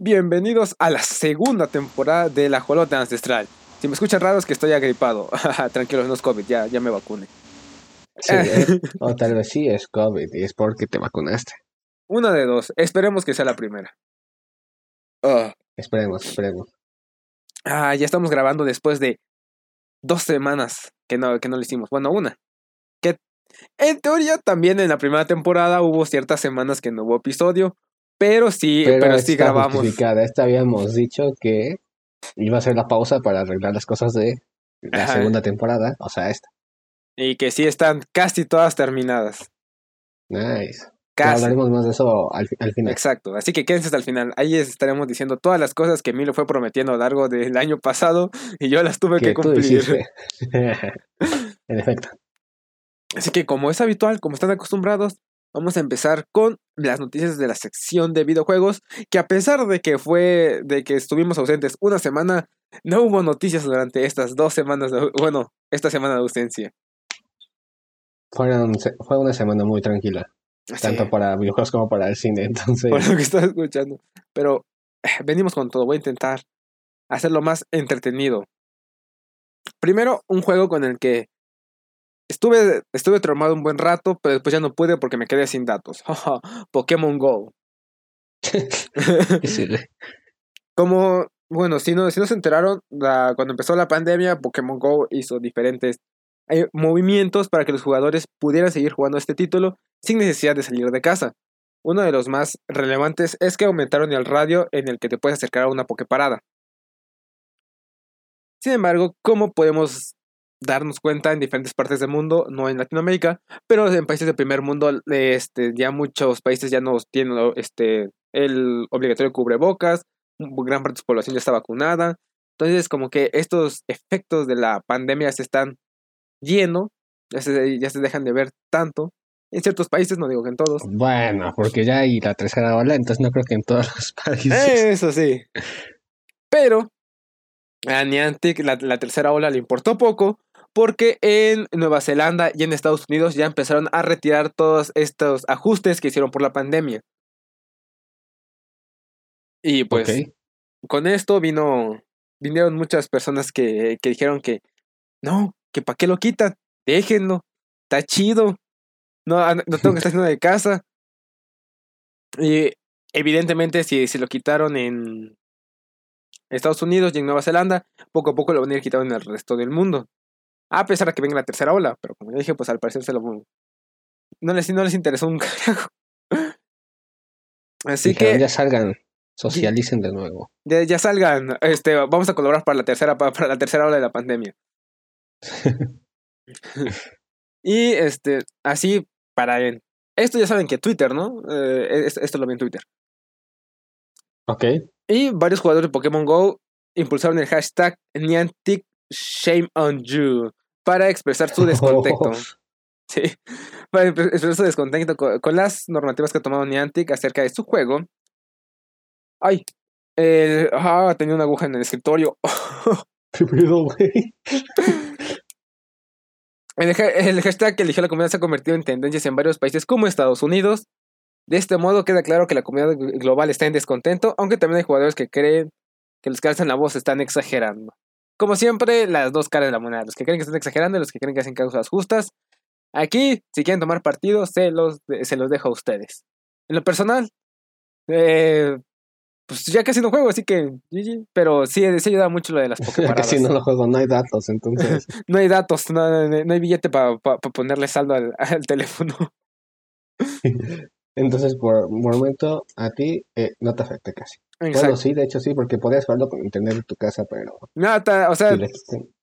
Bienvenidos a la segunda temporada de La Jolota Ancestral. Si me escuchan raro es que estoy agripado. Tranquilos, no es COVID, ya, ya me vacune. Sí, ¿eh? o tal vez sí es COVID y es porque te vacunaste. Una de dos. Esperemos que sea la primera. Ah. Esperemos, esperemos. Ah, ya estamos grabando después de dos semanas que no, que no lo hicimos. Bueno, una. Que en teoría también en la primera temporada hubo ciertas semanas que no hubo episodio. Pero sí, pero, sí grabamos. Esta habíamos dicho que iba a ser la pausa para arreglar las cosas de la segunda temporada, o sea, esta. Y que sí están casi todas terminadas. Nice. Casi. Hablaremos más de eso al, final. Exacto, así que quédense hasta el final. Ahí estaremos diciendo todas las cosas que Milo fue prometiendo a lo largo del año pasado y yo las tuve que, cumplir. en efecto. Así que como es habitual, como están acostumbrados, vamos a empezar con las noticias de la sección de videojuegos, que a pesar de que fue de que estuvimos ausentes una semana, no hubo noticias durante estas dos semanas, de, bueno, esta semana de ausencia. fue una semana muy tranquila. Tanto para videojuegos como para el cine, entonces. Por lo que estaba escuchando. Pero eh, venimos con todo. Voy a intentar hacerlo más entretenido. Primero, un juego con el que estuve, estuve traumado un buen rato, pero después ya no pude porque me quedé sin datos. Pokémon Go. Como, bueno, si no, si no se enteraron, cuando empezó la pandemia, Pokémon Go hizo diferentes eh, movimientos para que los jugadores pudieran seguir jugando este título sin necesidad de salir de casa. Uno de los más relevantes es que aumentaron el radio en el que te puedes acercar a una Poképarada. Sin embargo, ¿cómo podemos darnos cuenta en diferentes partes del mundo, no en Latinoamérica, pero en países del primer mundo, este, ya muchos países ya no tienen este, el obligatorio cubrebocas, gran parte de su población ya está vacunada. Entonces, como que estos efectos de la pandemia se están yendo, ya se, ya se dejan de ver tanto. En ciertos países, no digo que en todos. Bueno, porque ya hay la tercera ola, entonces no creo que en todos los países. Eso sí. Pero a Niantic la, la tercera ola le importó poco porque en Nueva Zelanda y en Estados Unidos ya empezaron a retirar todos estos ajustes que hicieron por la pandemia. Y pues con esto vino vinieron muchas personas que, que dijeron que no, que para qué lo quitan, déjenlo, está chido, no, ah, no tengo que estar haciendo de casa. Y evidentemente si, si lo quitaron en Estados Unidos y en Nueva Zelanda, poco a poco lo van a ir quitando en el resto del mundo. A pesar de que venga la tercera ola, pero como ya dije, pues al parecer se lo... No les, no les interesó un carajo. Así que... Ya salgan, socialicen de nuevo. Ya, ya, salgan, este, vamos a colaborar para la tercera, para la tercera ola de la pandemia. y este, así para... Esto ya saben que Twitter, ¿no? Eh, esto, lo vi en Twitter. Ok. Y varios jugadores de Pokémon Go impulsaron el hashtag Niantic Shame on You para expresar su descontento. Sí, para expresar su descontento con, las normativas que ha tomado Niantic acerca de su juego. Ay, el, ah, tenía una aguja en el escritorio. El, el, hashtag que eligió la comunidad se ha convertido en tendencias en varios países como Estados Unidos. De este modo queda claro que la comunidad global está en descontento, aunque también hay jugadores que creen que los que alzan la voz están exagerando. Como siempre, las dos caras de la moneda. Los que creen que están exagerando y los que creen que hacen causas justas. Aquí, si quieren tomar partido, se los, se los dejo a ustedes. En lo personal, eh, pues ya casi no juego, así que Pero sí, sí ayuda mucho lo de las Pokémon. casi no lo juego, no hay datos, entonces. no hay datos, no, hay billete para ponerle saldo al, al teléfono. Entonces, por momento, a ti eh, no te afecta casi. Bueno, sí, de hecho sí, porque podías verlo con internet en tu casa, pero... No, o sea,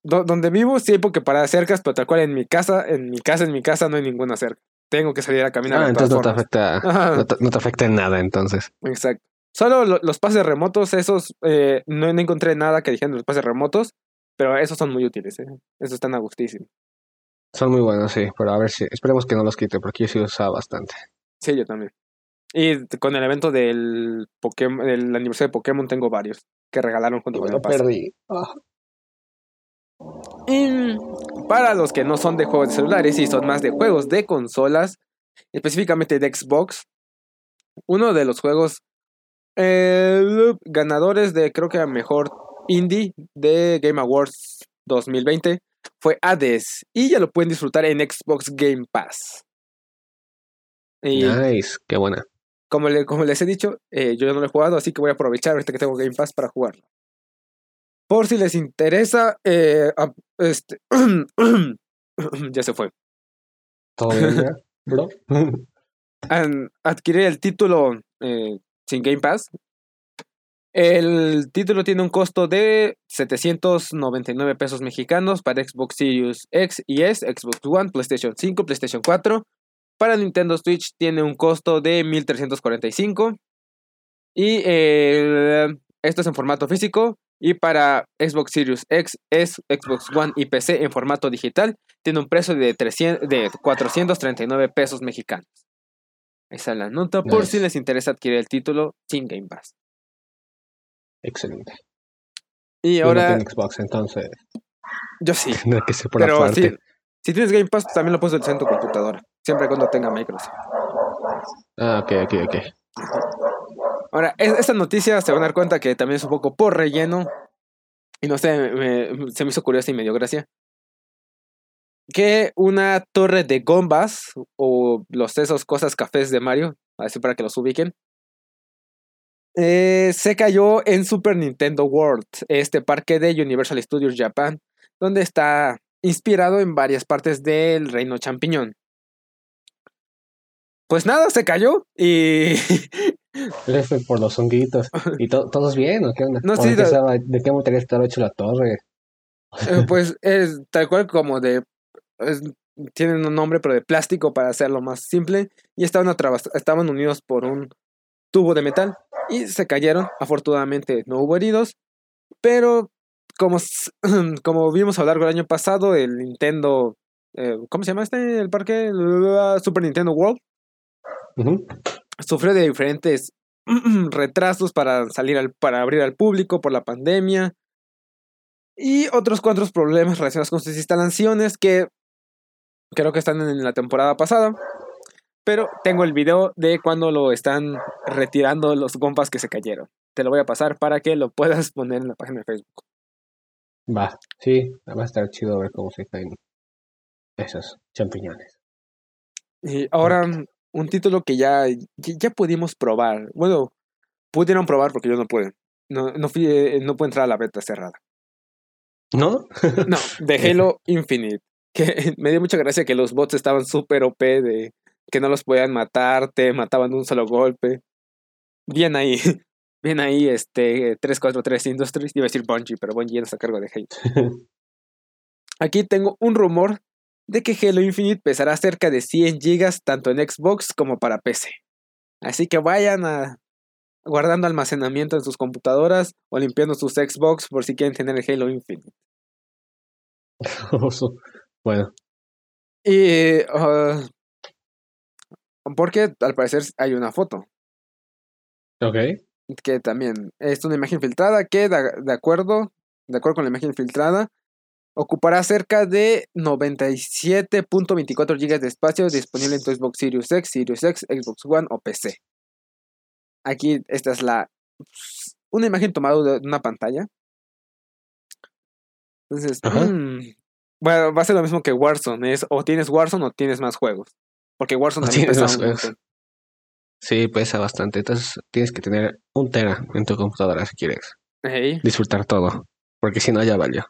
donde vivo sí hay porque para cercas, pero tal cual en mi casa, en mi casa, en mi casa no hay ninguna cerca. Tengo que salir a caminar. Ah, entonces no te, afecta, no te, afecta en nada, entonces. Exacto. Solo los pases remotos, esos, eh, no, encontré nada que dijeran los pases remotos, pero esos son muy útiles, ¿eh? Esos están a gustísimo. Son muy buenos, sí, pero a ver si, esperemos que no los quite, porque yo sí usaba bastante. Sí, yo también. Y con el evento del Pokémon, del aniversario de Pokémon tengo varios que regalaron junto con el perdí. Ah. Y para los que no son de juegos de celulares y son más de juegos de consolas, específicamente de Xbox, uno de los juegos, eh, ganadores de creo que a mejor indie de Game Awards 2020 fue Hades y ya lo pueden disfrutar en Xbox Game Pass. Nice, qué buena. Como, como les he dicho, eh, yo ya no lo he jugado, así que voy a aprovechar ahorita que tengo Game Pass para jugarlo. Por si les interesa, eh, este, ya se fue. ¿Todo bien, bro? adquirir el título eh, sin Game Pass. El título tiene un costo de 799 pesos mexicanos para Xbox Series X y S, Xbox One, PlayStation 5, PlayStation 4. Para Nintendo Switch tiene un costo de 1345. Y esto es en formato físico. Y para Xbox Series X, S, Xbox One y PC en formato digital tiene un precio de, 300, de 439 pesos mexicanos. Esa es la nota por si les interesa adquirir el título sin Game Pass. Excelente. Y ahora. Yo Xbox, entonces. Yo sí. No que por pero si, si, tienes Game Pass, también lo puedes utilizar en tu computadora. Siempre y cuando tenga Microsoft. Ah, ok, ok, ok. Ahora, esta noticia se van a dar cuenta que también es un poco por relleno. Y no sé, se me hizo curiosa y me dio gracia que una torre de gombas o los esos cosas cafés de Mario, así para que los ubiquen, eh, se cayó en Super Nintendo World, este parque de Universal Studios Japan, donde está inspirado en varias partes del reino champiñón. Pues nada, se cayó y... por los honguitos. ¿Y todos bien o qué onda? No, sí, de... qué material estaba hecho la torre? Eh, pues es tal cual como de tienen un nombre, pero de plástico para hacerlo más simple. Y estaban, estaban unidos por un tubo de metal y se cayeron. Afortunadamente no hubo heridos, pero como, como vimos a lo largo del año pasado, el Nintendo, eh, ¿cómo se llama este? El parque Super Nintendo World. Sufrió de diferentes retrasos para salir al, para abrir al público por la pandemia. Y otros cuantos problemas relacionados con sus instalaciones que Creo que están en la temporada pasada. Pero tengo el video de cuando lo están retirando los gompas que se cayeron. Te lo voy a pasar para que lo puedas poner en la página de Facebook. Va, sí, va a estar chido ver cómo se caen esos champiñones. Y ahora, un título que ya, ya pudimos probar. Bueno, pudieron probar porque yo no pude. No, no, fui, eh, no pude entrar a la beta cerrada. ¿No? no, de Halo Infinite que me dio mucha gracia que los bots estaban súper OP de que no los podían matar, te mataban de un solo golpe. Bien ahí, bien ahí, este 343 Industries, iba a decir Bungie, pero Bungie ya no está a cargo de Halo. Aquí tengo un rumor de que Halo Infinite pesará cerca de 100 GB tanto en Xbox como para PC. Así que vayan a guardando almacenamiento en sus computadoras o limpiando sus Xbox por si quieren tener el Halo Infinite. Bueno. Y. Uh, porque al parecer hay una foto. Ok. Que también es una imagen filtrada que, de, acuerdo, de acuerdo con la imagen filtrada, ocupará cerca de 97.24 GB de espacio disponible en tu Xbox Series X, Series X, Xbox One o PC. Aquí esta es la una imagen tomada de una pantalla. Entonces, bueno, va a ser lo mismo que Warzone. Es o tienes Warzone o tienes más juegos. Porque Warzone también pesa más Sí, pesa bastante. Entonces tienes que tener un tera en tu computadora si quieres. Disfrutar todo. Porque si no, ya valió.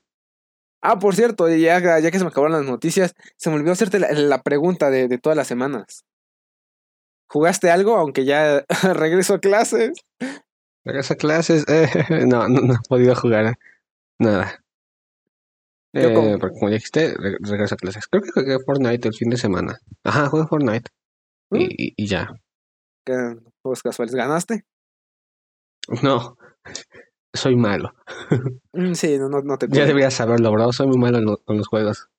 Ah, por cierto, ya, ya que se me acabaron las noticias, se me olvidó hacerte la, pregunta de, de, todas las semanas. ¿Jugaste algo aunque ya regreso a clases? Regreso a clases. no, no, no he podido jugar nada. Eh, como... Porque como ya dijiste, regresa a clases. Creo que jugué Fortnite el fin de semana. Ajá, jugué Fortnite. ¿Mm? Y, y, ya. ¿Qué juegos casuales? ¿Ganaste? No, soy malo. Mm, sí, no, no, te Ya deberías saberlo, bro. Soy muy malo con los juegos.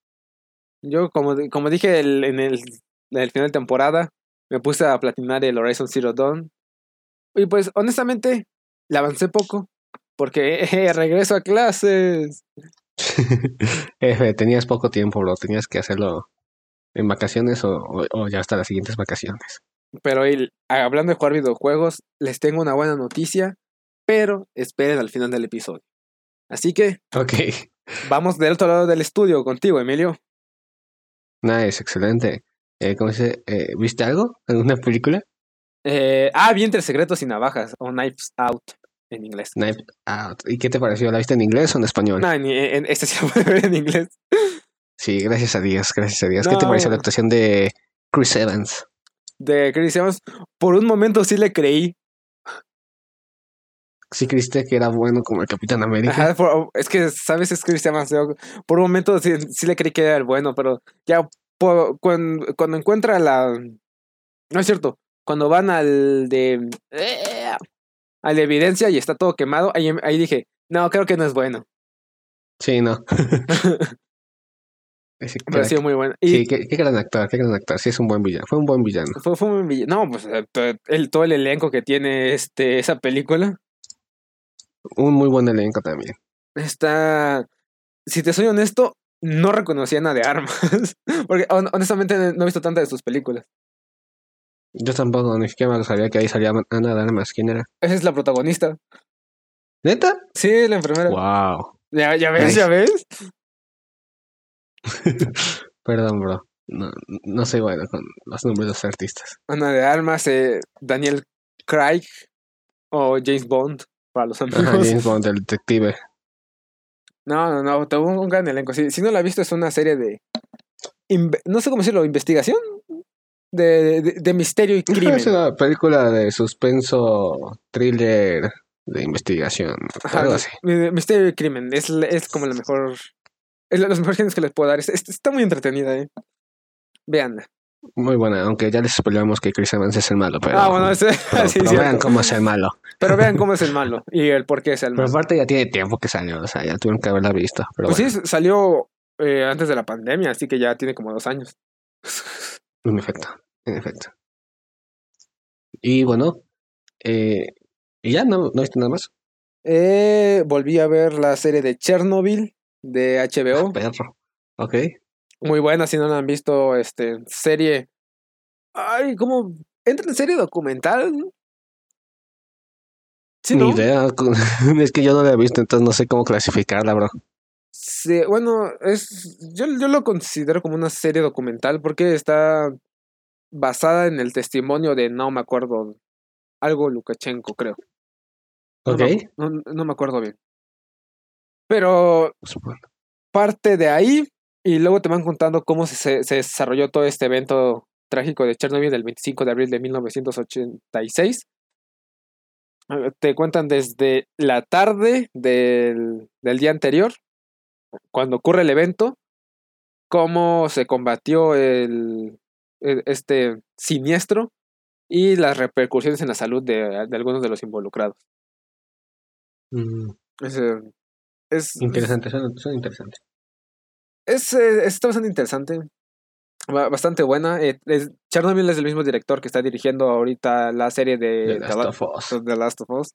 Yo, como, como dije el, en, el, en el final de temporada, me puse a platinar el Horizon Zero Dawn. Y pues, honestamente, le avancé poco. Porque regreso a clases. F, tenías poco tiempo, bro. Tenías que hacerlo en vacaciones o, ya hasta las siguientes vacaciones. Pero hablando de jugar videojuegos, les tengo una buena noticia. pero esperen al final del episodio. Así que. Ok. Vamos del otro lado del estudio contigo, Emilio. Nice, excelente. Eh, ¿Cómo se eh, ¿Viste algo? ¿Alguna película? Eh, ah, vi Entre Secretos y Navajas, o Knives Out en inglés. Knives Out. ¿Y qué te pareció? ¿La viste en inglés o en español? No, en, en, este sí lo puede ver en inglés. Sí, gracias a Dios, gracias a Dios. ¿Qué te pareció la actuación de Chris Evans? De Chris Evans, por un momento sí le creí. Sí creíste que era bueno como el Capitán América. es que, ¿sabes? Es Chris Evans. Por un momento sí, sí, le creí que era el bueno, pero ya cuando, cuando encuentra la... No es cierto. Cuando van al de... a la evidencia y está todo quemado, ahí, ahí dije, no, creo que no es bueno. Sí, no. Pero ha sido muy bueno. sí, qué, gran actor, qué gran actor. Sí, es un buen villano. Fue un buen villano. Fue, fue un buen villano. No, pues eh, el, todo el elenco que tiene este, esa película. Un muy buen elenco también. Está. Si te soy honesto, no reconocía nada de armas. Porque honestamente no he visto tantas de sus películas. Yo tampoco, ni siquiera sabía que ahí salía Ana de Armas. ¿Quién era? Esa es la protagonista. ¿Neta? Sí, la enfermera. Wow. Ya, ya ves, ya ves. Perdón, bro. No, no soy bueno con los nombres de los artistas. Ana de Armas, eh, Daniel Craig o James Bond para los amigos. James Bond, el detective. No, no, no, tuvo un gran elenco. Si, si no la has visto, es una serie de. No sé cómo decirlo, investigación. De, de, misterio y crimen. Es una película de suspenso, thriller, de investigación. algo así. Misterio y crimen. Es, es como la mejor es los mejores géneros que les puedo dar. Está muy entretenida, ¿eh? Veanla. Muy buena, aunque ya les spoilamos que Chris Evans es el malo. Pero, ah, bueno, ese, pero, vean cómo es el malo. Pero vean cómo es el malo y el por qué es el malo. Pero aparte ya tiene tiempo que salió, o sea, ya tuvieron que haberla visto. pues sí, salió eh, antes de la pandemia, así que ya tiene como dos años. En efecto, en efecto. Y bueno, eh, ¿y ya no, no viste nada más? Eh, volví a ver la serie de Chernobyl de HBO. Ah, perro. Ok. Muy buena, si no la han visto, este, serie. Ay, ¿cómo? ¿Entra en serie documental? Sí, Ni idea. es que yo no la he visto, entonces no sé cómo clasificarla, bro. Sí, bueno, es. Yo, yo lo considero como una serie documental porque está basada en el testimonio de no me acuerdo. Algo Lukashenko, creo. Ok. no me acuerdo bien. Pero parte de ahí y luego te van contando cómo se, se, desarrolló todo este evento trágico de Chernobyl del 25 de abril de 1986. Ah, te cuentan desde la tarde del, del día anterior, cuando ocurre el evento, cómo se combatió el, este siniestro y las repercusiones en la salud de, de algunos de los involucrados. Mm. Ese, es, interesante, son, interesantes. Es, eh, está bastante interesante. Bastante buena. Eh, Chernobyl es el mismo director que está dirigiendo ahorita la serie de The Last, of Us.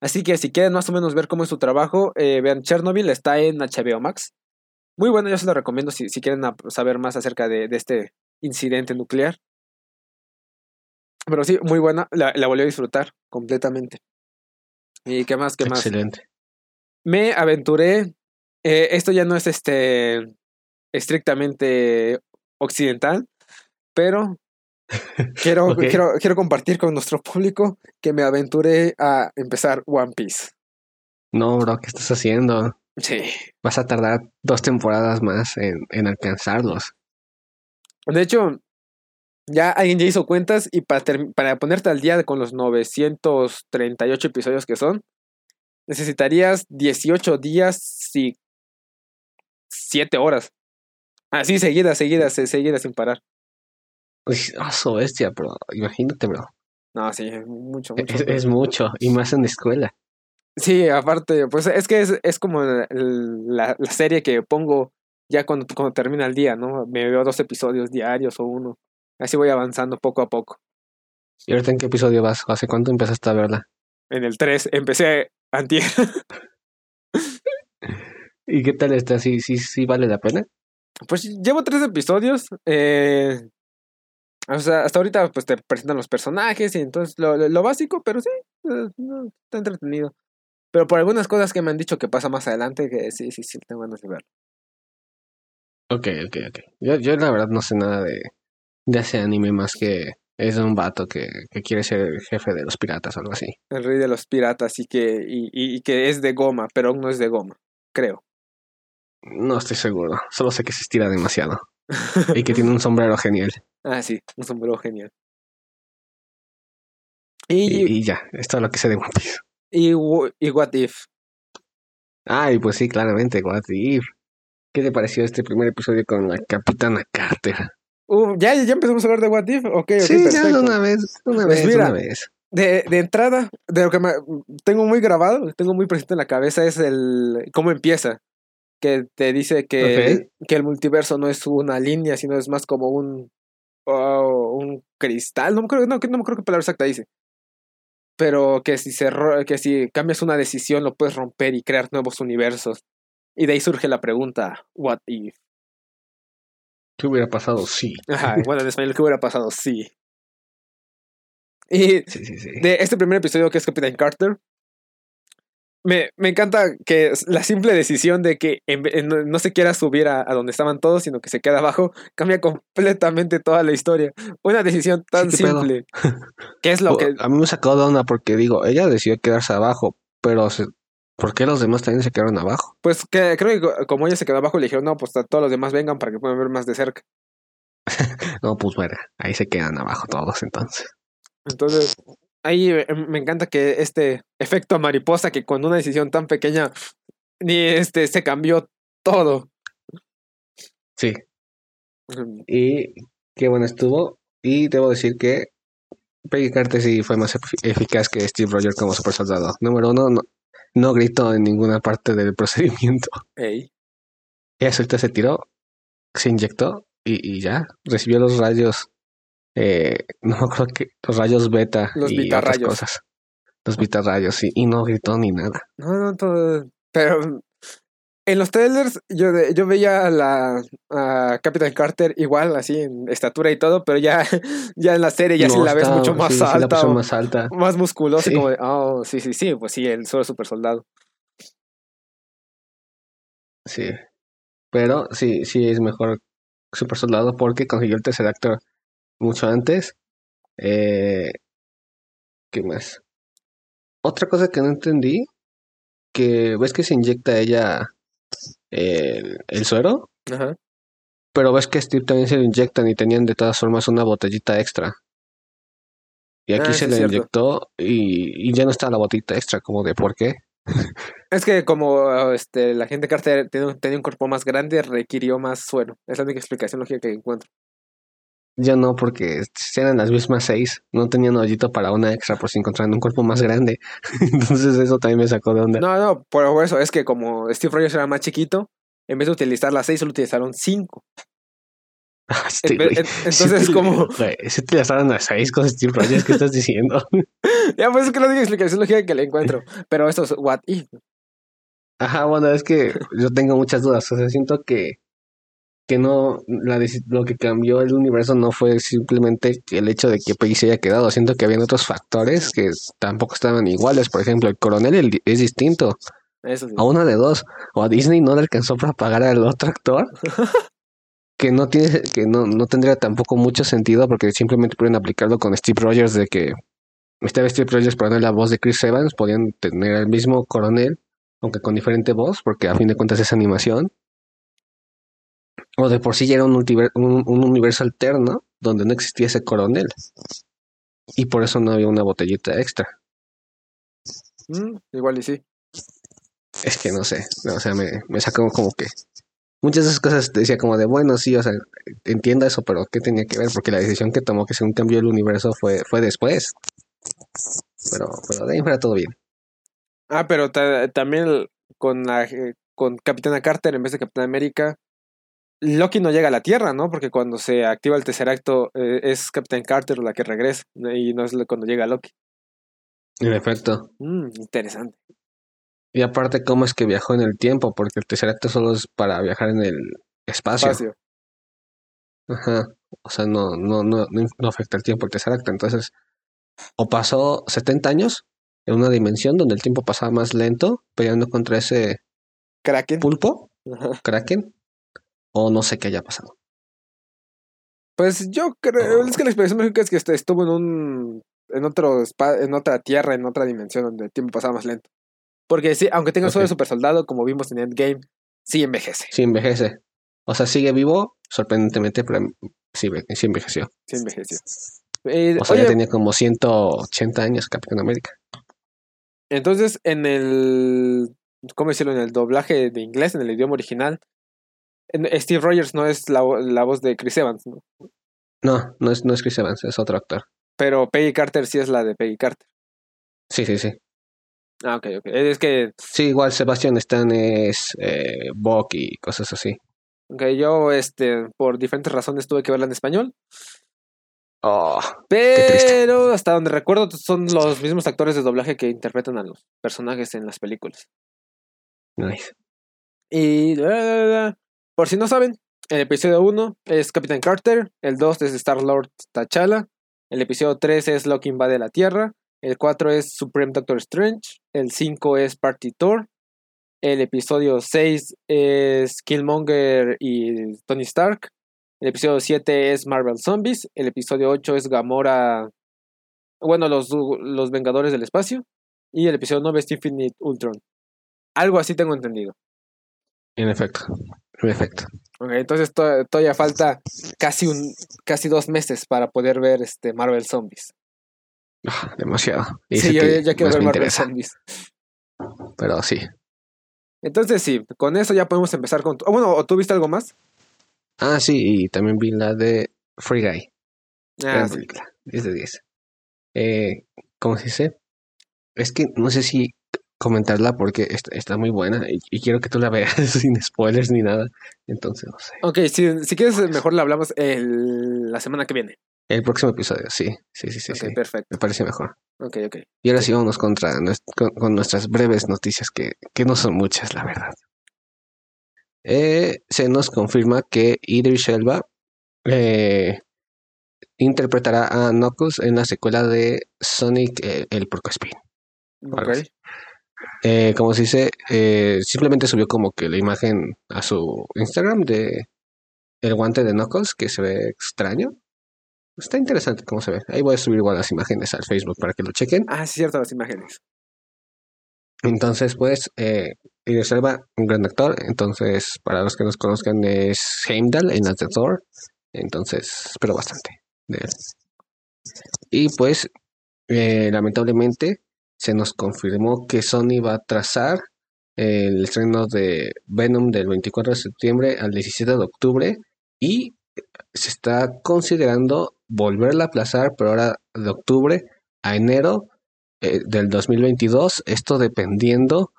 Así que si quieren más o menos ver cómo es su trabajo, eh, vean Chernobyl, está en HBO Max. Muy bueno, yo se lo recomiendo si, si quieren saber más acerca de, de, este incidente nuclear. Pero sí, muy buena, la, la volví a disfrutar completamente. ¿Y qué más? ¿Qué más? Excelente me aventuré. Eh, esto ya no es este estrictamente occidental, pero quiero, quiero, quiero compartir con nuestro público que me aventuré a empezar One Piece. No, bro, ¿qué estás haciendo? Sí. Vas a tardar dos temporadas más en, en alcanzarlos. De hecho, ya alguien ya hizo cuentas y para, para ponerte al día con los 938 episodios que son, necesitarías 18 días y 7 horas. Así, seguidas, seguidas, seguidas sin parar. Pues, ah, su bestia, pero imagínate, bro. No, sí, mucho, mucho. Es, mucho, y más en la escuela. Sí, aparte, pues es que es, es como la, la, serie que pongo ya cuando, cuando termina el día, ¿no? Me veo dos episodios diarios o uno. Así voy avanzando poco a poco. ¿Y ahorita en qué episodio vas? ¿Hace cuánto empezaste a verla? En el 3. Empecé Antier. ¿Y qué tal está? ¿Sí, sí, sí vale la pena? Pues llevo tres episodios. Eh, o sea, hasta ahorita pues te presentan los personajes y entonces lo, lo, básico, pero sí, eh, está entretenido. Pero por algunas cosas que me han dicho que pasa más adelante, que sí, sí, sí, tengo ganas de verlo. Ok, ok, ok. Yo, yo la verdad no sé nada de, de ese anime más que es un vato que, que, quiere ser el jefe de los piratas o algo así. El rey de los piratas y que, y, y que es de goma, pero no es de goma, creo. No estoy seguro. Solo sé que se estira demasiado. y que tiene un sombrero genial. Ah, sí, un sombrero genial. Y, y, ya, esto es lo que sé de Piece. Y, y What If. Ay, pues sí, claramente, What If. ¿Qué te pareció este primer episodio con la Capitana Carter? Uh, ¿ya, ¿Ya empezamos a hablar de What If? Okay, sí, ya una vez, una pues vez, una vez. De, de entrada, de lo que me, tengo muy grabado, tengo muy presente en la cabeza es el cómo empieza. Que te dice que, que el multiverso no es una línea, sino es más como un, oh, un cristal. No me, acuerdo, no, no me acuerdo qué palabra exacta dice pero que si, se, que si cambias una decisión lo puedes romper y crear nuevos universos. Y de ahí surge la pregunta, ¿what if? ¿Qué hubiera pasado si? Ajá, bueno, en español, ¿qué hubiera pasado si? Y de este primer episodio que es Capitán Carter, me, me, encanta que la simple decisión de que no, se quiera subir a, donde estaban todos, sino que se queda abajo, cambia completamente toda la historia. Una decisión tan simple. ¿Qué es lo que...? A mí me sacó de onda porque digo, ella decidió quedarse abajo, pero ¿por qué los demás también se quedaron abajo? Pues que creo que como ella se quedó abajo, le dijeron, no, pues todos los demás vengan para que puedan ver más de cerca. no, pues bueno, ahí se quedan abajo todos entonces. Entonces, ahí eh, me encanta que este efecto mariposa que con una decisión tan pequeña ni este se cambió todo. Sí. Y qué bueno estuvo. Y debo decir que Peggy Carter sí fue más eficaz que Steve Rogers como super soldado. Número uno, no, no gritó en ninguna parte del procedimiento. Ey. Ella suelta se tiró, se inyectó y, y ya recibió los rayos eh, no me acuerdo que los rayos beta los y otras cosas. Los beta rayos, sí, y no gritó ni nada. No, no, todo, pero en los trailers yo, yo veía a la a Captain Carter igual, así en estatura y todo, pero ya, ya en la serie ya sí la ves mucho más alta. más alta. Más musculosa, como de, oh, sí, sí, sí, pues sí, el solo super soldado. Sí. Pero sí, sí es mejor super soldado porque consiguió el tercer actor mucho antes. Eh, ¿Qué más? Otra cosa que no entendí, que ves que se inyecta ella el, el suero, Ajá. pero ves que Steve también se lo inyectan y tenían de todas formas una botellita extra. Y aquí ah, se le inyectó y, y, ya no está la botellita extra, como de por qué. Es que como este la gente Carter tenía un cuerpo más grande, requirió más suero. Es la única explicación lógica que encuentro. Yo no, porque eran las mismas seis. No tenían hoyito para una extra por si encontraran un cuerpo más grande. Entonces eso también me sacó de onda. No, no, por eso es que como Steve Rogers era más chiquito, en vez de utilizar las seis, solo utilizaron cinco. Ah, entonces es como... Si utilizaron las seis con Steve Rogers, ¿qué estás diciendo? ya, pues es que no digo explicación lógica que le encuentro. Pero esto es what if. Ajá, bueno, es que yo tengo muchas dudas. O sea, siento que que no, la, lo que cambió el universo no fue simplemente el hecho de que Peggy se haya quedado, siento que habían otros factores que tampoco estaban iguales, por ejemplo, el coronel es distinto. A una de dos, o a Disney no le alcanzó para pagar al otro actor, que no tiene, que no, no tendría tampoco mucho sentido porque simplemente pueden aplicarlo con Steve Rogers de que estaba Steve Rogers poner la voz de Chris Evans, podían tener el mismo coronel, aunque con diferente voz, porque a fin de cuentas es animación o de por sí ya era un, un, universo alterno donde no existía ese coronel. Y por eso no había una botellita extra. Mm, igual y sí. Es que no sé, o sea, me, me sacó como que muchas de esas cosas decía como de, bueno, sí, o sea, entiendo eso, pero ¿qué tenía que ver? Porque la decisión que tomó que se un cambio el universo fue, fue después. Pero, pero de ahí fuera todo bien. Ah, pero también con la eh, con Capitana Carter en vez de Capitán América, Loki no llega a la Tierra, ¿no? Porque cuando se activa el tercer acto eh, es Captain Carter la que regresa y no es cuando llega Loki. En efecto. Mm, interesante. Y aparte, ¿cómo es que viajó en el tiempo? Porque el tercer acto solo es para viajar en el espacio. espacio. Ajá. O sea, no, no, no, no afecta el tiempo el tercer acto. Entonces, o pasó 70 años en una dimensión donde el tiempo pasaba más lento, peleando contra ese Kraken. pulpo, Kraken, o no sé qué haya pasado. Pues yo creo, es que la experiencia mágica es que este, estuvo en un en otro en otra tierra, en otra dimensión donde el tiempo pasaba más lento. Porque sí, aunque tenga okay. de super soldado, como vimos en Endgame, sí envejece. Sí envejece. O sea, sigue vivo, sorprendentemente, pero sí, sí envejeció. Sí envejeció. Eh, o sea, ya tenía como 180 años Capitán América. Entonces, en el. ¿Cómo decirlo? En el doblaje de inglés, en el idioma original, Steve Rogers no es la, la voz de Chris Evans, ¿no? No, no es, no es Chris Evans, es otro actor. Pero Peggy Carter sí es la de Peggy Carter. Sí, sí, sí. Ah, ok, ok. Es que. Sí, igual Sebastian Stan es eh, Buck y cosas así. Ok, yo, este, por diferentes razones tuve que verla en español. Oh, pero hasta donde recuerdo son los mismos actores de doblaje que interpretan a los personajes en las películas. Nice. Y por si no saben, el episodio 1 es Capitán Carter, el 2 es Star Lord T'Challa, el episodio 3 es Loki invade la Tierra, el 4 es Supreme Doctor Strange, el 5 es Party Thor, el episodio 6 es Killmonger y Tony Stark, el episodio 7 es Marvel Zombies. El episodio 8 es Gamora. Bueno, los, los Vengadores del Espacio. Y el episodio 9 es Infinite Ultron. Algo así tengo entendido. En efecto. En efecto. Okay, entonces todavía falta casi un casi dos meses para poder ver este Marvel Zombies. Ah, demasiado. sí, yo ya quiero ver Marvel Zombies. Pero sí. Entonces sí, con eso ya podemos empezar con... Oh, bueno, ¿o tú viste algo más? Ah, sí, y también vi la de Free Guy. Ah, sí. película, 10 de 10. Eh, ¿Cómo se dice? Es que no sé si comentarla porque está, está muy buena y, y, quiero que tú la veas sin spoilers ni nada. Entonces, no sé. Ok, si, si quieres, mejor la hablamos el, la semana que viene. El próximo episodio, sí. Sí, sí, sí. Perfecto. Me parece mejor. Ok, ok. Y ahora sí vamos contra con, con nuestras breves noticias, que, que no son muchas, la verdad. Eh, se nos confirma que Idris Elba eh, interpretará a Knuckles en la secuela de Sonic eh, el Porcoespín. Algo Ok. Eh, como se dice, eh, simplemente subió como que la imagen a su Instagram de el guante de Knuckles, que se ve extraño. Está interesante cómo se ve. Ahí voy a subir igual las imágenes al Facebook para que lo chequen. Ah, sí, cierto, las imágenes. Entonces, pues, eh, Idris Elba, un gran actor. Entonces, para los que nos conozcan, es Heimdall en de Thor. Entonces, espero bastante de él. Y pues, eh, lamentablemente, se nos confirmó que Sony va a trazar el estreno de Venom del 24 de septiembre al 17 de octubre y se está considerando volverla a aplazar, pero ahora de octubre a enero eh, del 2022, esto dependiendo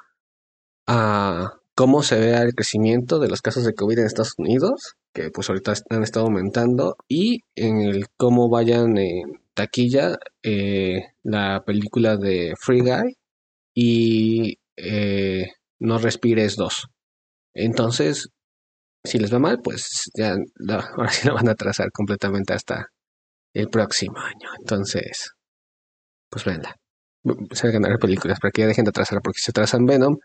a cómo se vea el crecimiento de los casos de COVID en Estados Unidos, que pues ahorita han estado aumentando, y en el cómo vayan en taquilla eh, la película de Free Guy y eh, No Respires 2. Entonces, si les va mal, pues ya la, ahora sí la van a trazar completamente hasta el próximo año. Entonces, pues venla. Se van a ganar películas para que ya dejen de atrasar, porque si atrasan Venom,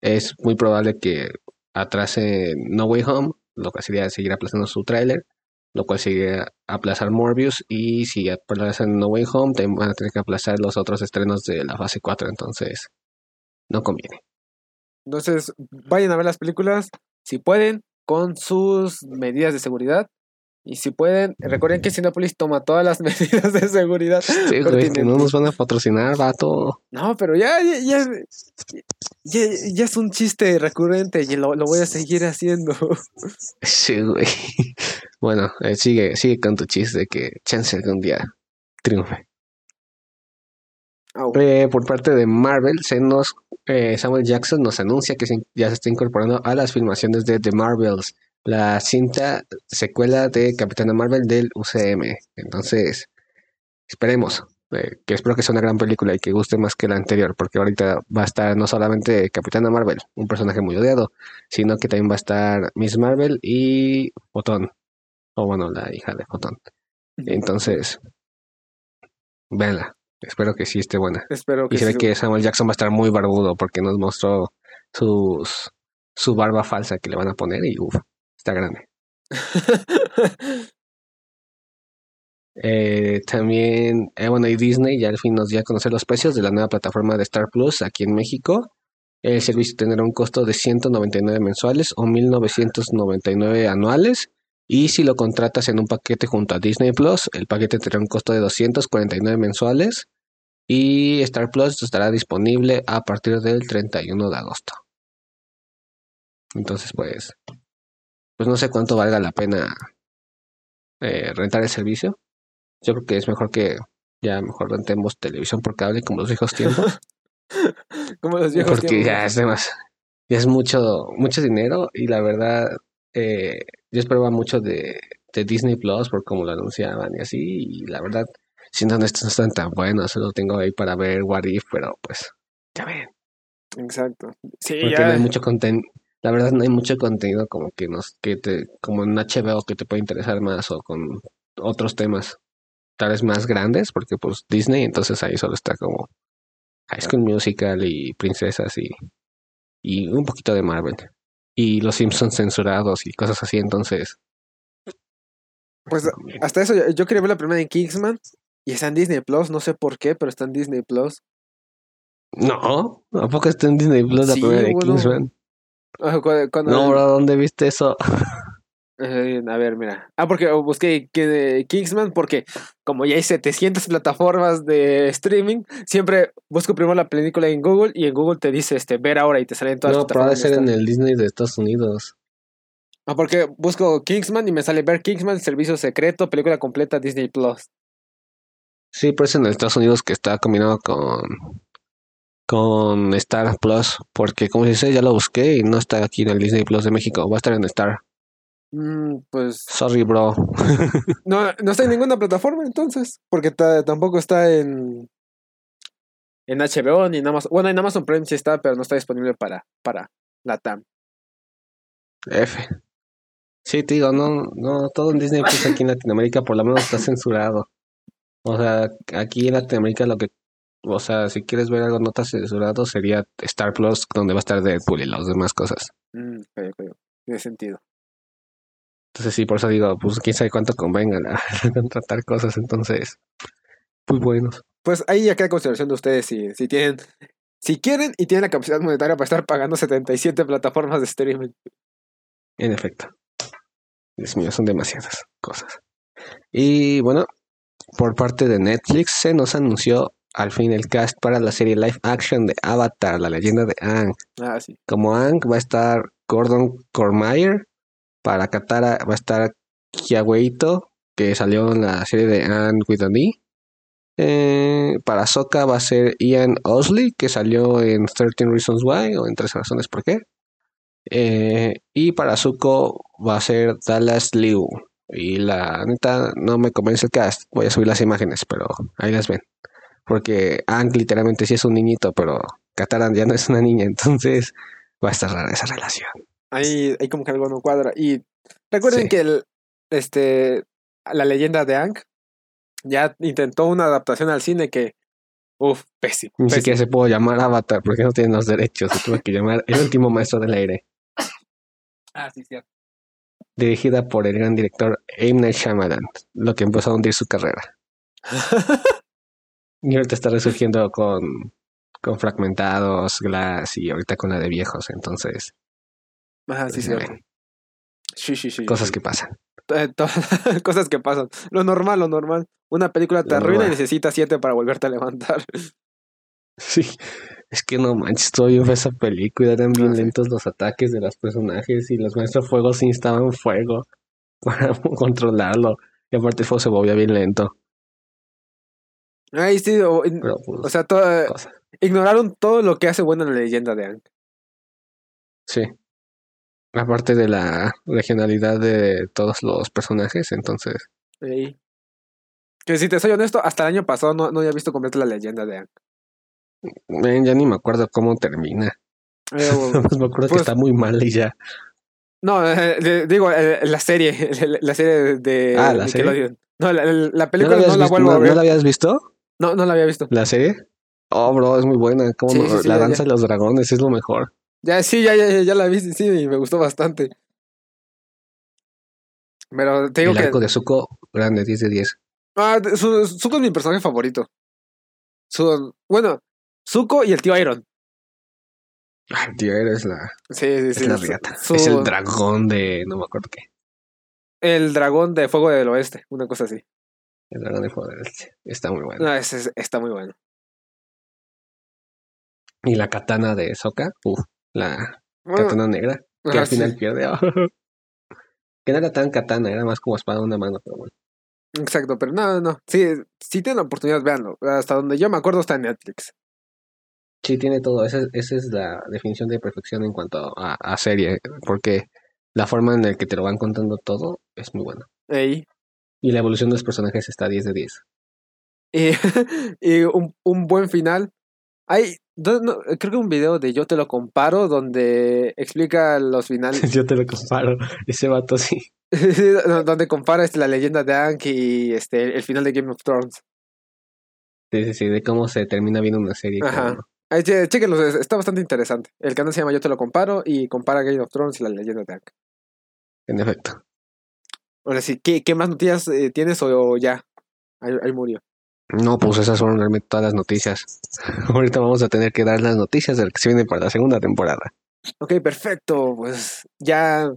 es muy probable que atrase No Way Home, lo que sería seguir aplazando su tráiler, lo cual sigue aplazar Morbius, y si aplazan No Way Home, también van a tener que aplazar los otros estrenos de la fase 4, entonces no conviene. Entonces, vayan a ver las películas, si pueden, con sus medidas de seguridad. Y si pueden, recuerden que Cinepolis toma todas las medidas de seguridad. Sí, güey, que no nos van a patrocinar, vato. No, pero ya, ya, ya, ya, ya es un chiste recurrente y lo, lo voy a seguir haciendo. Sí, güey. Bueno, eh, sigue, sigue con tu chiste de que chance algún día triunfe. Eh, por parte de Marvel, se nos, eh, Samuel Jackson nos anuncia que se- ya se está incorporando a las filmaciones de The Marvels, la cinta secuela de Capitana Marvel del UCM. Entonces, esperemos, eh, que espero que sea una gran película y que guste más que la anterior, porque ahorita va a estar no solamente Capitana Marvel, un personaje muy odiado, sino que también va a estar Miss Marvel y Fotón, o bueno, la hija de Fotón. Entonces, véanla. Espero que sí esté buena. Espero que y se ve que Samuel Jackson va a estar muy barbudo porque nos mostró sus, su barba falsa que le van a poner y uff, está grande. eh, también, eh, bueno, y Disney ya al fin nos dio a conocer los precios de la nueva plataforma de Star Plus aquí en México. El servicio tendrá un costo de 199 mensuales o 1999 anuales. Y si lo contratas en un paquete junto a Disney Plus, el paquete tendrá un costo de 249 mensuales. Y Star Plus estará disponible a partir del 31 de agosto. Entonces, pues, pues no sé cuánto valga la pena eh, rentar el servicio. Yo creo que es mejor que ya mejor rentemos televisión por cable como los viejos tiempos. como los viejos Porque ya es demasiado, ya es mucho, mucho dinero y la verdad, eh, yo esperaba mucho de, de Disney Plus por cómo lo anunciaban y así, y la verdad, siendo honestos, no están tan buenos, solo tengo ahí para ver What If, pero pues, ya ven. Exacto. Sí, Porque ya. no hay mucho contenido, la verdad no hay mucho contenido como que nos, que te, como en HBO que te puede interesar más o con otros temas tal vez más grandes, porque pues Disney, entonces ahí solo está como High School Musical y Princesas y, y un poquito de Marvel. Y los Simpsons censurados y cosas así, entonces. Pues hasta eso, yo, quería ver la primera de Kingsman y está en Disney Plus, no sé por qué, pero está en Disney Plus. No, ¿a poco está en Disney Plus la Sí, primera de bueno. Kingsman? Cuando, No, bro, ¿dónde viste eso? Eh, a ver, mira. Ah, porque busqué que- Kingsman porque como ya hay 700 plataformas de streaming, siempre busco primero la película en Google y en Google te dice este ver ahora y te salen todas No, las pero ha de plataformas. ser en el Disney de Estados Unidos. Ah, porque busco Kingsman y me sale ver Kingsman, servicio secreto, película completa Disney Plus. Sí, pero es en Estados Unidos que está combinado con con Star Plus, porque como dice, ya lo busqué y no está aquí en el Disney Plus de México, va a estar en Star. Mm, pues Sorry, bro. no, no está en ninguna plataforma entonces, porque ta- tampoco está en en HBO ni en Amazon. Bueno, en Amazon Prime sí está, pero no está disponible para para la TAM. F. Sí, te digo, no, no, todo en Disney Plus aquí en Latinoamérica por lo menos está censurado. O sea, aquí en Latinoamérica lo que, o sea, si quieres ver algo no está censurado sería Star Plus, donde va a estar Deadpool y las demás cosas. Mm, ok, ok, Tiene sentido. Entonces sí, por eso digo, pues quién sabe cuánto convenga la- contratar cosas, entonces, muy buenos. Pues ahí ya queda consideración de ustedes si, si tienen, si quieren y tienen la capacidad monetaria para estar pagando 77 plataformas de streaming. En efecto. Dios mío, son demasiadas cosas. Y bueno, por parte de Netflix se nos anunció al fin el cast para la serie live action de Avatar, la leyenda de Aang. Ah, sí. Como Aang va a estar Gordon Cormier, para Katara va a estar Kiaweito, que salió en la serie de Aang with an E. Eh, para Sokka va a ser Ian Osley, que salió en 13 Reasons Why, o en 13 razones por qué. Eh, y para Zuko va a ser Dallas Liu. Y la neta no me convence el cast. Voy a subir las imágenes, pero ahí las ven. Porque Aang literalmente sí es un niñito, pero Katara ya no es una niña, entonces va a estar rara esa relación. Ahí, ahí como que algo no cuadra. Y recuerden Sí. que el, este, la leyenda de Aang ya intentó una adaptación al cine que, uff, pésimo. Ni pésimo. siquiera se pudo llamar Avatar porque no tienen los derechos. Se tuvo que llamar El último maestro del aire. Ah, sí, cierto. Dirigida por el gran director M. Night Shyamalan, lo que empezó a hundir su carrera. Y ahorita está resurgiendo con, con Fragmentados, Glass y ahorita con la de viejos. Entonces, Ajá, sí, ven, Sí, sí, sí. cosas sí. que pasan. Eh, cosas que pasan. Lo normal, lo normal. Una película te arruina y necesitas siete para volverte a levantar. Sí, es que no manches, estoy fue esa película, eran bien Ah, sí. lentos los ataques de los personajes y los maestros fuego sí instaban fuego para controlarlo. Y aparte el fuego se movía bien lento. Ay, sí, o, Pero pues, o sea, ignoraron todo lo que hace buena la leyenda de Aang. Sí. Aparte de la regionalidad de todos los personajes, entonces. Ey. Que si te soy honesto, hasta el año pasado no, no había visto completa la leyenda de ven, ya ni me acuerdo cómo termina. Eh, Nomás me acuerdo pues- que está muy mal y ya. no, eh, digo, eh, la serie, la serie de Ah, ¿la serie? Nickelodeon. No, la, la- la ¿No la película habías no la visto? vuelvo ¿No- a no la habías visto? No, no la había visto. ¿La serie? Oh, bro, es muy buena. Como la danza de los dragones es lo mejor. Ya, sí, ya, ya, ya la vi, sí, y me gustó bastante. Pero te digo el arco de Zuko, grande, 10 de 10. Ah, Zuko es mi personaje favorito. Su, bueno, Zuko y el tío Iron. Ah, el tío Iron es la. Sí, sí, sí. Es la riata. Es el dragón de. No me acuerdo qué. El dragón de fuego del oeste, una cosa así. El dragón de fuego del oeste. Está muy bueno. No, ese, está muy bueno. Y la katana de Sokka. Uf, la katana negra. Que al final pierde. que no era tan katana, era más como espada de una mano, pero bueno. Exacto, pero no, no. Sí, si tienen la oportunidad, véanlo. Hasta donde yo me acuerdo está en Netflix. Sí, tiene todo. Esa, esa es la definición de perfección en cuanto a, a, serie, porque la forma en la que te lo van contando todo es muy buena. Y la evolución de los personajes está 10 de 10. Y, y un, un buen final. Hay, creo que un video de Yo te lo comparo donde explica los finales. yo te lo comparo, ese vato sí. donde compara este, la leyenda de Ank y este, el final de Game of Thrones. Sí, sí, sí, de cómo se termina viendo una serie. Ajá. Ahí, chequenlo, está bastante interesante. El canal se llama Yo te lo comparo y compara Game of Thrones y la leyenda de Ank. En efecto. Ahora sí, ¿qué, qué más noticias eh, tienes o, ya? ahí murió. No, pues esas fueron realmente todas las noticias. Ahorita vamos a tener que dar las noticias del que se viene para la segunda temporada. Ok, perfecto. Pues ya,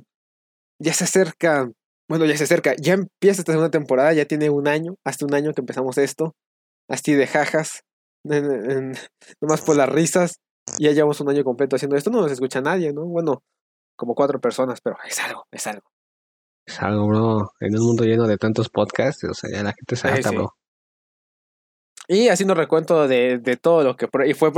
ya se acerca. Bueno, ya se acerca. Ya empieza esta segunda temporada. Ya tiene un año. Hasta un año que empezamos esto. Así de jajas. nomás por las risas. Ya llevamos un año completo haciendo esto. No nos escucha nadie, ¿no? Bueno, como cuatro personas, pero es algo, es algo. Es algo, bro. En un mundo lleno de tantos podcasts, o sea, ya la gente se harta, bro. Y haciendo recuento de, de todo lo que y fue,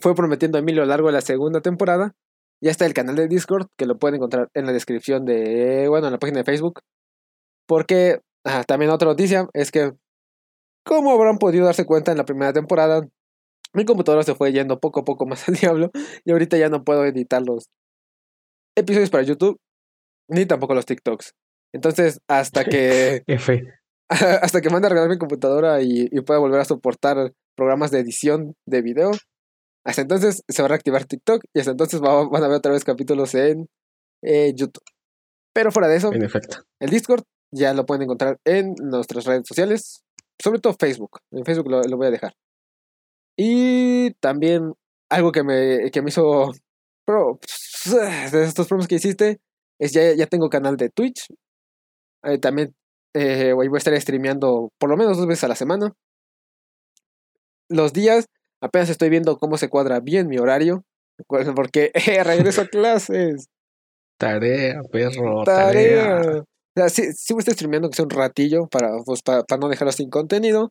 fue prometiendo Emilio a lo largo de la segunda temporada. Ya está el canal de Discord, que lo pueden encontrar en la descripción de, bueno, en la página de Facebook. Porque también otra noticia es que, como habrán podido darse cuenta en la primera temporada, mi computadora se fue yendo poco a poco más al diablo y ahorita ya no puedo editar los episodios para YouTube ni tampoco los TikToks. Entonces, hasta que F. hasta que mande a regalar mi computadora y, pueda volver a soportar programas de edición de video. Hasta entonces se va a reactivar TikTok y hasta entonces van a ver otra vez capítulos en eh, YouTube. Pero fuera de eso, en efecto. el Discord ya lo pueden encontrar en nuestras redes sociales, sobre todo Facebook. En Facebook lo, voy a dejar. Y también algo que me, que me hizo pro, de estos promos que hiciste es ya, ya tengo canal de Twitch. Eh, también eh, voy a estar streameando por lo menos dos veces a la semana. Los días apenas estoy viendo cómo se cuadra bien mi horario. Porque eh, regreso a clases. Tarea, perro. Tarea. O sea, sí, sí voy a estar streameando que sea un ratillo para, pues, para, no dejarlo sin contenido.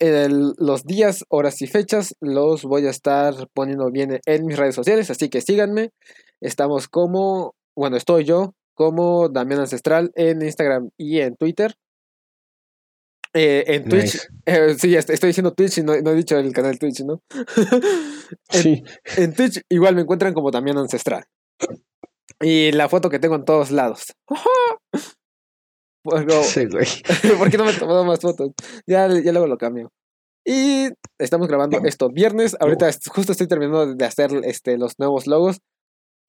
los días, horas y fechas los voy a estar poniendo bien en mis redes sociales, así que síganme. Estamos como, bueno, estoy yo como Damián Ancestral en Instagram y en Twitter. Eh, en Twitch, eh, sí, estoy diciendo Twitch y no, he dicho el canal Twitch, ¿no? en, sí. En Twitch igual me encuentran como Damián Ancestral. Y la foto que tengo en todos lados. sí, güey. ¿Por qué no me he tomado más fotos? Ya, ya luego lo cambio. Y estamos grabando esto viernes. Ahorita justo estoy terminando de hacer este, los nuevos logos.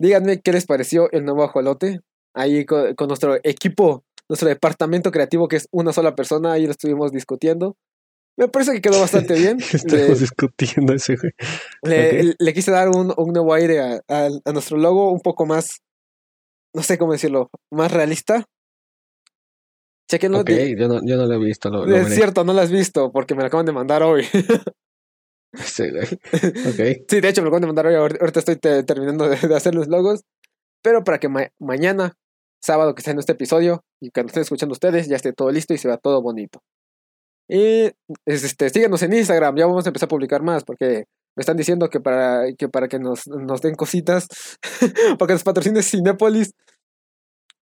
Díganme qué les pareció el nuevo ajolote ahí con, nuestro equipo, nuestro departamento creativo, que es una sola persona, ahí lo estuvimos discutiendo. Me parece que quedó bastante bien. Estamos discutiendo ese güey. Le, quise dar un, un nuevo aire a, a, nuestro logo, un poco más, no sé cómo decirlo, más realista. Chequenlo. Ok, yo no, yo no lo he visto. Lo, es cierto, no lo has visto, porque me lo acaban de mandar hoy. sí, okay. sí, de hecho me lo acaban de mandar hoy. Ahorita estoy terminando de, de, hacer los logos. Pero para que mañana sábado que esté en este episodio y cuando estén escuchando ustedes ya esté todo listo y se vea todo bonito. Y este, síganos en Instagram, ya vamos a empezar a publicar más porque me están diciendo que para que, para que nos, nos den cositas, para que nos patrocine Cinepolis,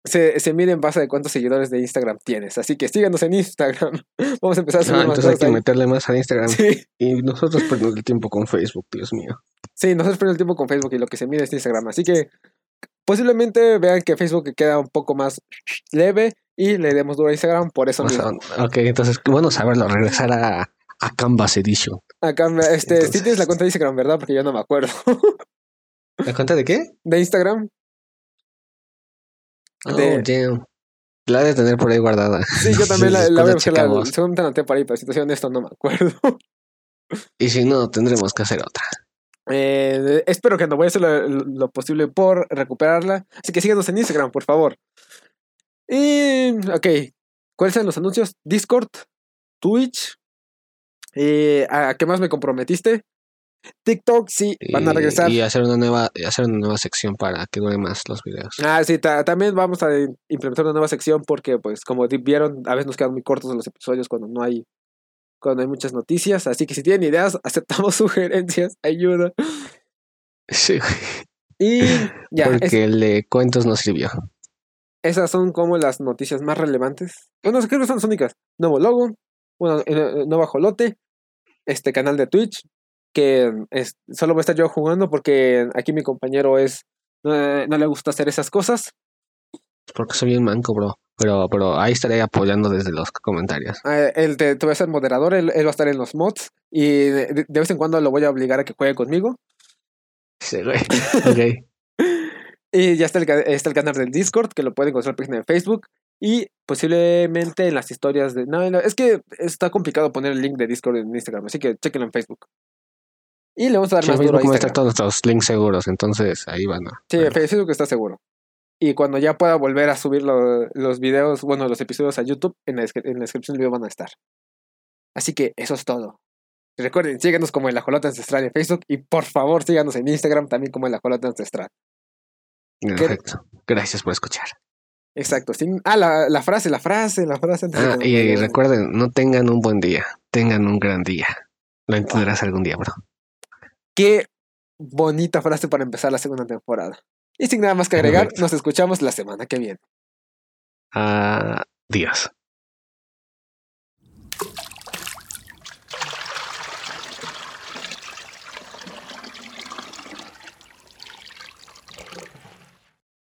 se, se mide en base de cuántos seguidores de Instagram tienes. Así que síganos en Instagram. Vamos a empezar a subir ah, Entonces hay que meterle más a Instagram. Y nosotros perdemos el tiempo con Facebook, Dios mío. Sí, nosotros perdemos el tiempo con Facebook y lo que se mide es Instagram. Así que Posiblemente vean que Facebook queda un poco más leve y le demos duro a Instagram por eso mismo. Ok, entonces, bueno saberlo, regresar a, a Canvas Edition. A Canvas, este, sí tienes la cuenta de Instagram, ¿verdad? Porque yo no me acuerdo. ¿La cuenta de qué? De Instagram. Oh, damn. La de tener por ahí guardada. Sí, yo también la, la a buscar. La, según te anoté por ahí, pero si te esto no me acuerdo. Y si no, tendremos que hacer otra. Eh, espero que no voy a hacer lo, posible por recuperarla. Así que síganos en Instagram, por favor. Y, ok. ¿Cuáles son los anuncios? Discord, Twitch. Eh, ¿A qué más me comprometiste? TikTok, sí, van a regresar. Y hacer una nueva, hacer una nueva sección para que dure más los videos. Ah, sí, también vamos a implementar una nueva sección porque, pues, como vieron, a veces nos quedan muy cortos los episodios cuando no hay cuando hay muchas noticias. Así que si tienen ideas, aceptamos sugerencias, ayuda. Sí. Y ya. Porque el de cuentos nos sirvió. Esas son como las noticias más relevantes. Bueno, creo que son las únicas. Nuevo logo, bueno, nuevo ajolote, este canal de Twitch, que es, solo voy a estar yo jugando porque aquí mi compañero es no le gusta hacer esas cosas. Porque soy bien manco, bro. Pero, pero ahí estaré apoyando desde los comentarios. Ah, él te, voy a ser moderador, él, va a estar en los mods y de, vez en cuando lo voy a obligar a que juegue conmigo. Sí, güey. ok. y ya está el, está el canal del Discord, que lo pueden encontrar en la página de Facebook. Y posiblemente en las historias de... No, es que está complicado poner el link de Discord en Instagram, así que chequenlo en Facebook. Y le vamos a dar más duro a todos nuestros links seguros, entonces ahí van a... Sí, Facebook está seguro. Y cuando ya pueda volver a subir los videos, bueno, los episodios a YouTube, en la, descripción del video van a estar. Así que eso es todo. Recuerden, síganos como el Ajolote Ancestral en Facebook y por favor síganos en Instagram también como el Ajolote Ancestral. Perfecto. Gracias por escuchar. Exacto. Ah, la, frase, la frase, la frase. ah, y, recuerden, no tengan un buen día, tengan un gran día. Lo entenderás algún día, bro. Qué bonita frase para empezar la segunda temporada. Y sin nada más que agregar, nos escuchamos la semana que viene. Adiós.